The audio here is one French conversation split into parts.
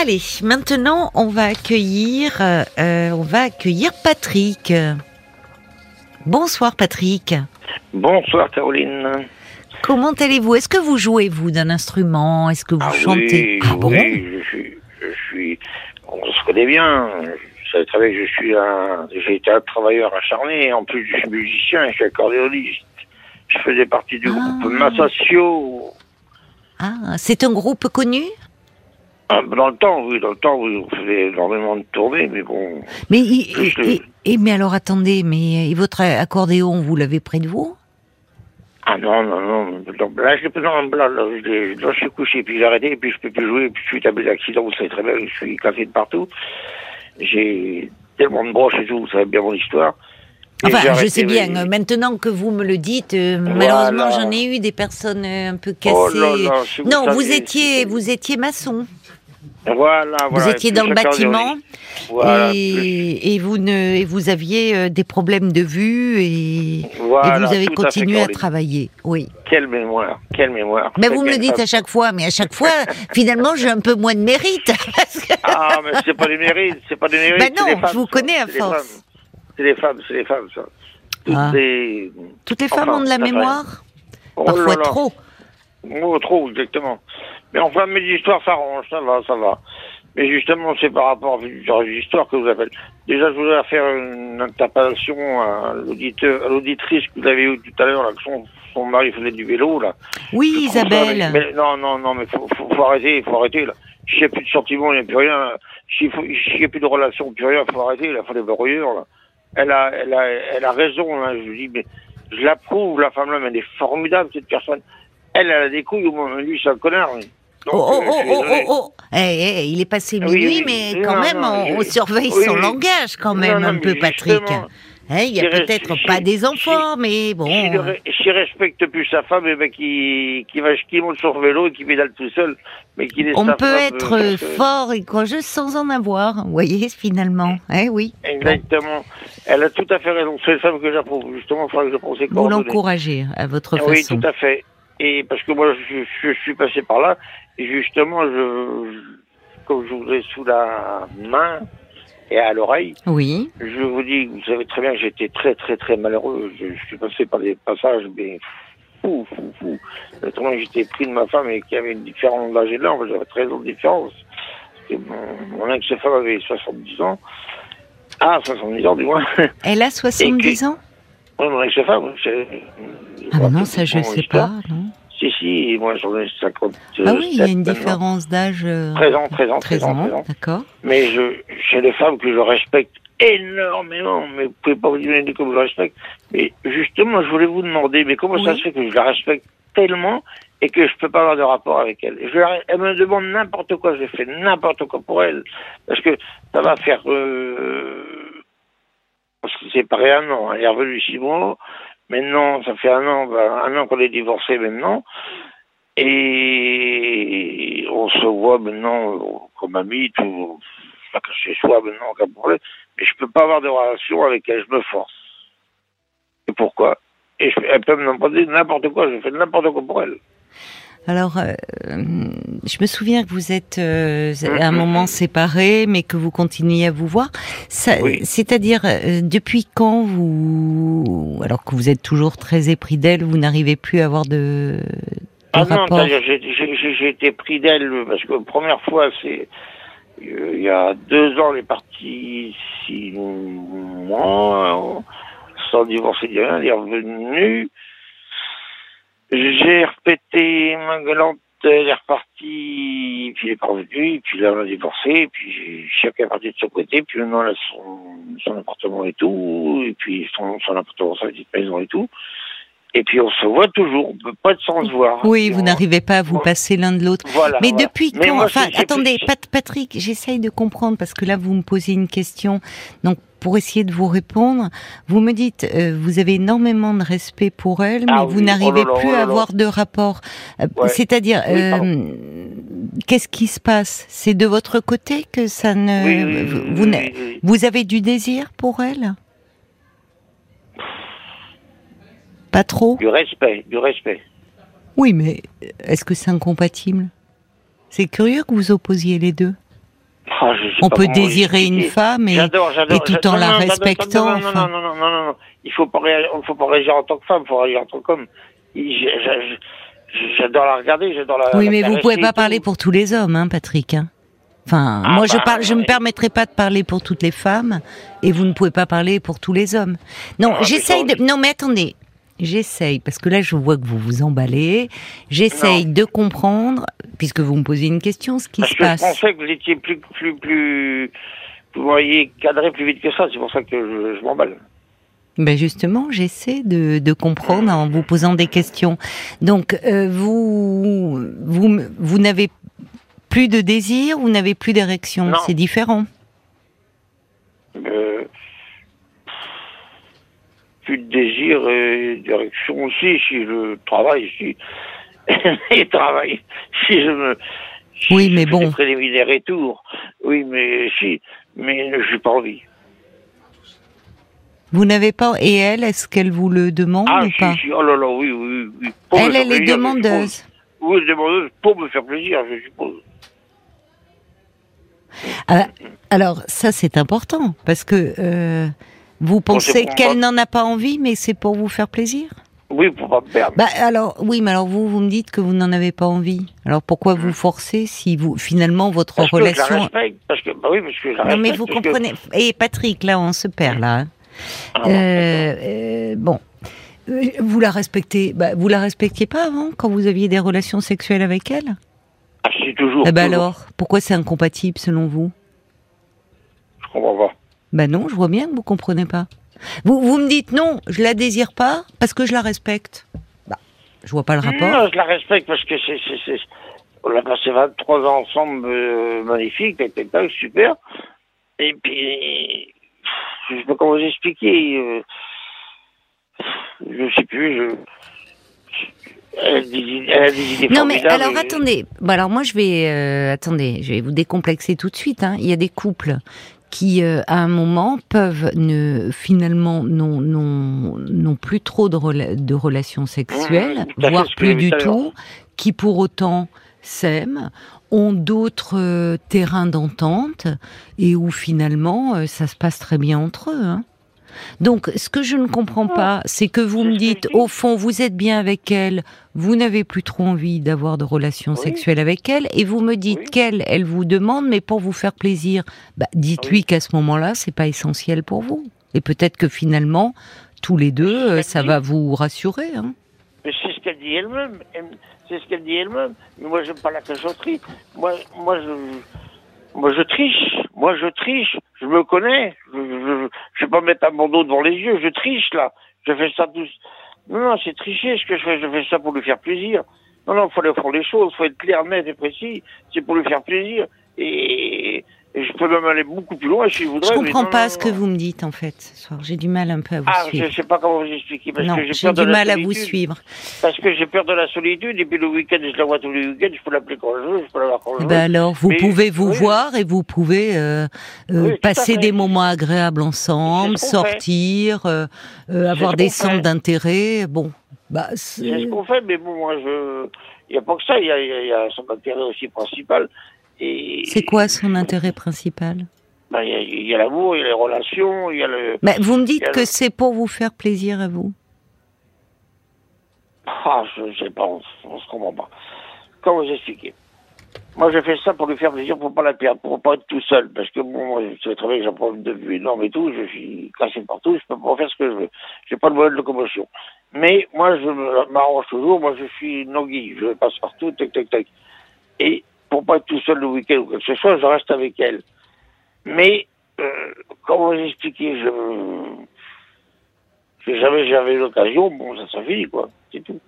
Allez, maintenant on va accueillir, euh, euh, on va accueillir Patrick. Bonsoir Patrick. Bonsoir Caroline. Comment allez-vous? Est-ce que vous jouez vous d'un instrument? Est-ce que vous Ah chantez? oui, Ah bon? oui, je suis, je suis, on se connaît bien. Vous savez que je suis un, j'ai été un travailleur acharné. En plus, je suis musicien, je suis accordéoniste. Je faisais partie du Ah. groupe Massasio. Ah, c'est un groupe connu? Ah, Dans le temps, oui, dans le temps, oui, on faisait énormément de tournées, mais bon. Mais et, et- mais alors attendez, mais votre accordéon, vous l'avez près de vous? Ah non, non, non. Là, je, non, là, là, je, là, je suis couché, puis j'ai arrêté, puis je peux plus jouer, puis suite à des accidents, vous savez très bien, je suis cassé de partout. J'ai tellement de broches et tout, vous savez bien mon histoire. Enfin, je sais bien. Maintenant que vous me le dites, euh, Voilà. malheureusement, j'en ai eu des personnes euh, un peu cassées. Oh là là, si vous non, vous étiez, vous étiez maçon. Voilà, voilà. vous étiez dans le bâtiment. Voilà. et, et vous ne, et vous aviez euh, des problèmes de vue et, vous avez à continué à travailler. Oui. Quelle mémoire, quelle mémoire. Mais vous me le dites à chaque fois, mais à chaque fois, finalement, j'ai un peu moins de mérite. que- Ah, mais c'est pas des mérites, c'est pas des mérites. Ben non, femmes, je vous connais à force. C'est des femmes, c'est des femmes, ça. Toutes Ah. Toutes les femmes Enfin, ont de la mémoire, Oh parfois là là. trop. Oh, trop, exactement. Mais enfin, mes histoires s'arrangent, ça va, ça va. Mais justement, c'est par rapport à l'histoire que vous appelez. Déjà, je voudrais faire une interpellation à l'auditeur, à l'auditrice que vous avez eue tout à l'heure, là, que son, son mari faisait du vélo, là. Oui, Je ça, Isabelle. mais- mais non, non, non, mais faut, faut, faut arrêter, faut arrêter, là. S'il n'y a plus de sentiments, il n'y a plus rien. S'il n'y a plus de relations, plus rien, faut arrêter, là, faut des brouilleurs, là. Elle a, elle a, elle a raison, là, je vous dis, mais je l'approuve, la femme-là, mais elle est formidable, cette personne. Elle, elle a des couilles, au moins, lui, c'est un connard, lui. Donc, Oh, oh, euh, oh, oh, oh, oh. Eh, eh, il est passé Oui, minuit, oui. mais Non, quand non, même, on, surveille oui, son oui. langage quand même non, un peu, Patrick. Eh, il y a peut-être si- pas des si- enfants, mais bon. S'il S'il respecte plus sa femme, eh ben, qui, qui va, qui monte sur vélo et qui pédale tout seul, mais qui On peut femme, être euh, euh, fort et courageux sans en avoir, vous voyez, finalement. Eh oui. Exactement. Elle a tout à fait raison. C'est une femme que j'approuve. Justement, il faudra que je prenne ses Vous l'encouragez à votre Oui, façon. tout à fait. Et parce que moi, je, je suis passé par là, et justement, je, je- comme je vous ai sous la main et à l'oreille, Oui. je vous dis, vous savez très bien que j'étais très, très, très malheureux. Je, suis passé par des passages, mais fou, fou, fou. Notamment, j'étais pris de ma femme et qui avait une différence d'âge et de là, j'avais 13 ans de différence. Mon, mon ex-femme avait 70 ans. Ah, 70 ans, du moins. Elle a 70 ans? Ouais, mon ex-femme. Ah bah non, ça je sais histoire. pas, non. Si, si, moi j'en ai 50. Ah oui, il y a une différence d'âge. euh, 13 ans, 13 ans, 13 13 ans, ans, 13 ans. d'accord. Mais je, j'ai des femmes que je respecte énormément, mais vous pouvez pas vous imaginer comme je respecte. Mais justement, je voulais vous demander, mais comment ça Oui. se fait que je la respecte tellement et que je peux pas avoir de rapport avec elle? Je, Elle me demande n'importe quoi, je fais n'importe quoi pour elle. Parce que ça va faire... Euh, parce que c'est pareil un an, elle est revenue six mois. Maintenant, ça fait un an, ben, un an qu'on est divorcés maintenant. Et on se voit maintenant euh, comme amis, tout, pas que chez soi maintenant, aucun problème. Mais je peux pas avoir de relation avec elle, je me force. Et pourquoi? Et je, elle peut me demander n'importe quoi, je fais n'importe quoi pour elle. Alors, euh, je me souviens que vous êtes euh, à un Mhm. moment séparés, mais que vous continuez à vous voir. Oui. C'est-à-dire, euh, depuis quand vous, alors que vous êtes toujours très épris d'elle, vous n'arrivez plus à avoir de, de Ah non, rapport j'ai- été pris d'elle parce que la première fois, c'est euh, il y a deux ans, elle est partie six mois euh, sans divorcer elle est revenue. J'ai répété ma galante, elle est repartie, puis elle est revenue, puis là on a divorcé, puis chacun est parti de son côté, puis maintenant elle a son, son appartement et tout, et puis son, son appartement, sa petite maison et tout. Et puis on se voit toujours, on peut pas sans se voir. Oui, Et vous on- n'arrivez pas à vous passer l'un de l'autre. Voilà. Mais voilà. depuis Mais quand moi, Enfin, attendez, Pat- Patrick, j'essaye de comprendre parce que là, vous me posez une question. Donc, pour essayer de vous répondre, vous me dites, euh, vous avez énormément de respect pour elle, mais Ah vous oui, n'arrivez oh plus oh à avoir de rapport. Euh, Ouais. C'est-à-dire, Oui, euh, qu'est-ce qui se passe? C'est de votre côté que ça ne. Oui, oui, vous, oui, oui, oui, oui. vous avez du désir pour elle? Pas trop Du respect, du respect. Oui, mais est-ce que c'est incompatible? C'est curieux que vous opposiez les deux. Ah, On peut désirer une femme et, J'adore, j'adore. et tout en la Non, non, non, respectant. Non, non, enfin. non, non, non, non, non. Il faut pas réagir, faut pas réagir en tant que femme, il faut réagir en tant qu'homme. J'adore la regarder, j'adore la. Oui, la mais vous caresser pouvez pas parler pour tous les hommes, hein, Patrick. hein. Enfin, Ah, moi, je bah, parle, je me permettrai pas de parler pour toutes les femmes, et vous ne pouvez pas parler pour tous les hommes. Non, Ah, j'essaye de. Non, mais attendez, j'essaye parce que là, je vois que vous vous emballez. J'essaye de comprendre, puisque vous me posez une question, ce qui Parce se que je passe. pensais que vous étiez plus, plus, plus, vous voyez cadré plus vite que ça. C'est pour ça que je, je m'emballe. Ben justement, j'essaie de, de comprendre en vous posant des questions. Donc, euh, vous, vous, vous n'avez plus de désir, vous n'avez plus d'érection, c'est différent. Euh, plus de désir et d'érection aussi si je travaille, si et travaille, si je me si Oui, je mais fais bon. et tout. Oui, mais si, mais je n'ai pas envie. Vous n'avez pas, et elle, est-ce qu'elle vous le demande Ah, ou si, pas si, oh là là, oui, oui, oui. Elle, elle est je demandeuse. Oui, demandeuse pour me faire plaisir, je suppose. Ah, alors, ça, c'est important, parce que euh, vous pensez qu'elle n'en a pas envie, mais c'est pour vous faire plaisir Oui, pour pas me perdre. Bah alors, oui, mais alors vous, vous me dites que vous n'en avez pas envie. Alors pourquoi vous forcez si vous, finalement, votre parce que je la relation... respecte, parce que, bah oui, parce que je la Non, mais respecte, vous parce que- comprenez. Et Patrick, là, on se perd, là. hein. Ah, bon, Euh, euh, bon. Euh, Vous la respectez, bah, vous la respectiez pas avant, quand vous aviez des relations sexuelles avec elle? Ah, si, toujours. Eh ben toujours. alors, pourquoi c'est incompatible selon vous? Je comprends pas. Ben non, je vois bien que vous comprenez pas. Vous, vous me dites non, je la désire pas parce que je la respecte. Bah, je vois pas le rapport. Non, je la respecte parce que c'est, c'est, c'est- on a passé 23 ans ensemble, euh, magnifique, super. Et puis, je sais pas comment vous expliquer. euh, je sais plus, je, elle a des, idées- elle idées Non mais alors et- attendez, Bon, alors moi je vais euh, attendez, je vais vous décomplexer tout de suite. hein. Il y a des couples qui euh, à un moment peuvent ne finalement n'ont plus trop de, rela- de relations sexuelles, Mmh, voire plus du tout, qui pour autant s'aiment, ont d'autres euh, terrains d'entente et où finalement euh, ça se passe très bien entre eux. hein. Donc, ce que je ne comprends pas, c'est que vous me dites, au fond, vous êtes bien avec elle, vous n'avez plus trop envie d'avoir de relations Oui. sexuelles avec elle, et vous me dites Oui. qu'elle, elle vous demande, mais pour vous faire plaisir. Bah, dites-lui Oui. qu'à ce moment-là, c'est pas essentiel pour vous. Et peut-être que finalement, tous les deux, euh, ça dit. va vous rassurer. Hein. Mais c'est ce qu'elle dit elle-même. Elle- C'est ce qu'elle dit elle-même. Mais moi, j'aime pas la cachotterie. Moi, moi, je, moi, je triche. Moi, je triche. Je me connais. Je, je vais pas mettre un bandeau devant les yeux. Je triche, là. Je fais ça tous. Non, non, c'est tricher ce que je fais. Je fais ça pour lui faire plaisir. Non, non, faut aller faire les choses. Faut être clair, net et précis. C'est pour lui faire plaisir. Et, et je peux même aller beaucoup plus loin si je voudrais. Je comprends pas ce que vous me dites, en fait, ce soir. J'ai du mal un peu à vous Ah, suivre. je sais pas comment vous expliquer. Parce non, que j'ai j'ai peur de du la mal à vous solitude. suivre. Parce que j'ai peur de la solitude, et puis le week-end, je la vois tous les week-ends, je peux l'appeler quand je veux, je peux la voir quand je Eh veux. ben alors, vous Mais- pouvez vous oui. voir et vous pouvez euh, euh, Oui, passer des moments agréables ensemble, sortir, euh, euh, avoir des centres d'intérêt. Bon, bah, C'est c'est- ce qu'on fait, mais bon, moi, je... Il n'y a pas que ça, il y a, y a- y a son intérêt aussi principal. C'est quoi son intérêt principal? Ben, Il y a- l'amour, il y a les relations, il y a le... Mais Vous me dites que le- c'est pour vous faire plaisir à vous. Ah, je ne sais pas, on, on se comprend pas. Comment vous expliquer? Moi, je fais ça pour lui faire plaisir, pour pas la perdre, pour pas être tout seul. Parce que bon, moi, je sais très bien que j'ai un problème de vue énorme et tout, je suis cassé partout, je peux pas faire ce que je veux. J'ai pas de moyen de locomotion. Mais moi, je m'arrange toujours, moi, je suis Nogui, je passe partout, tac, tac, tac. Et pour pas être tout seul le week-end ou quoi que ce soit, je reste avec elle. Mais, euh, comment vous expliquer Je. Si jamais j'avais l'occasion, bon, ça s'en finit, quoi. C'est tout.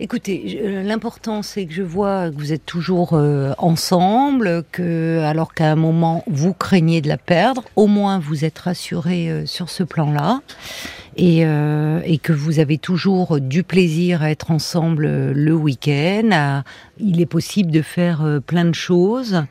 Écoutez, euh, l'important c'est que je vois que vous êtes toujours euh, ensemble, que alors qu'à un moment vous craignez de la perdre, au moins vous êtes rassuré euh, sur ce plan-là, et, euh, et que vous avez toujours du plaisir à être ensemble euh, le week-end. à- il est possible de faire euh, plein de choses,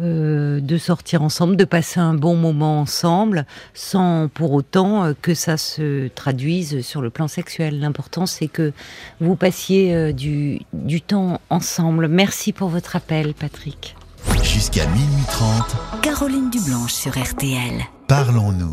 euh, de sortir ensemble, de passer un bon moment ensemble, sans pour autant que ça se traduise sur le plan sexuel. L'important c'est que vous passiez du, du temps ensemble. Merci pour votre appel, Patrick. Jusqu'à minuit 30, Caroline Dublanche sur RTL. parlons-nous.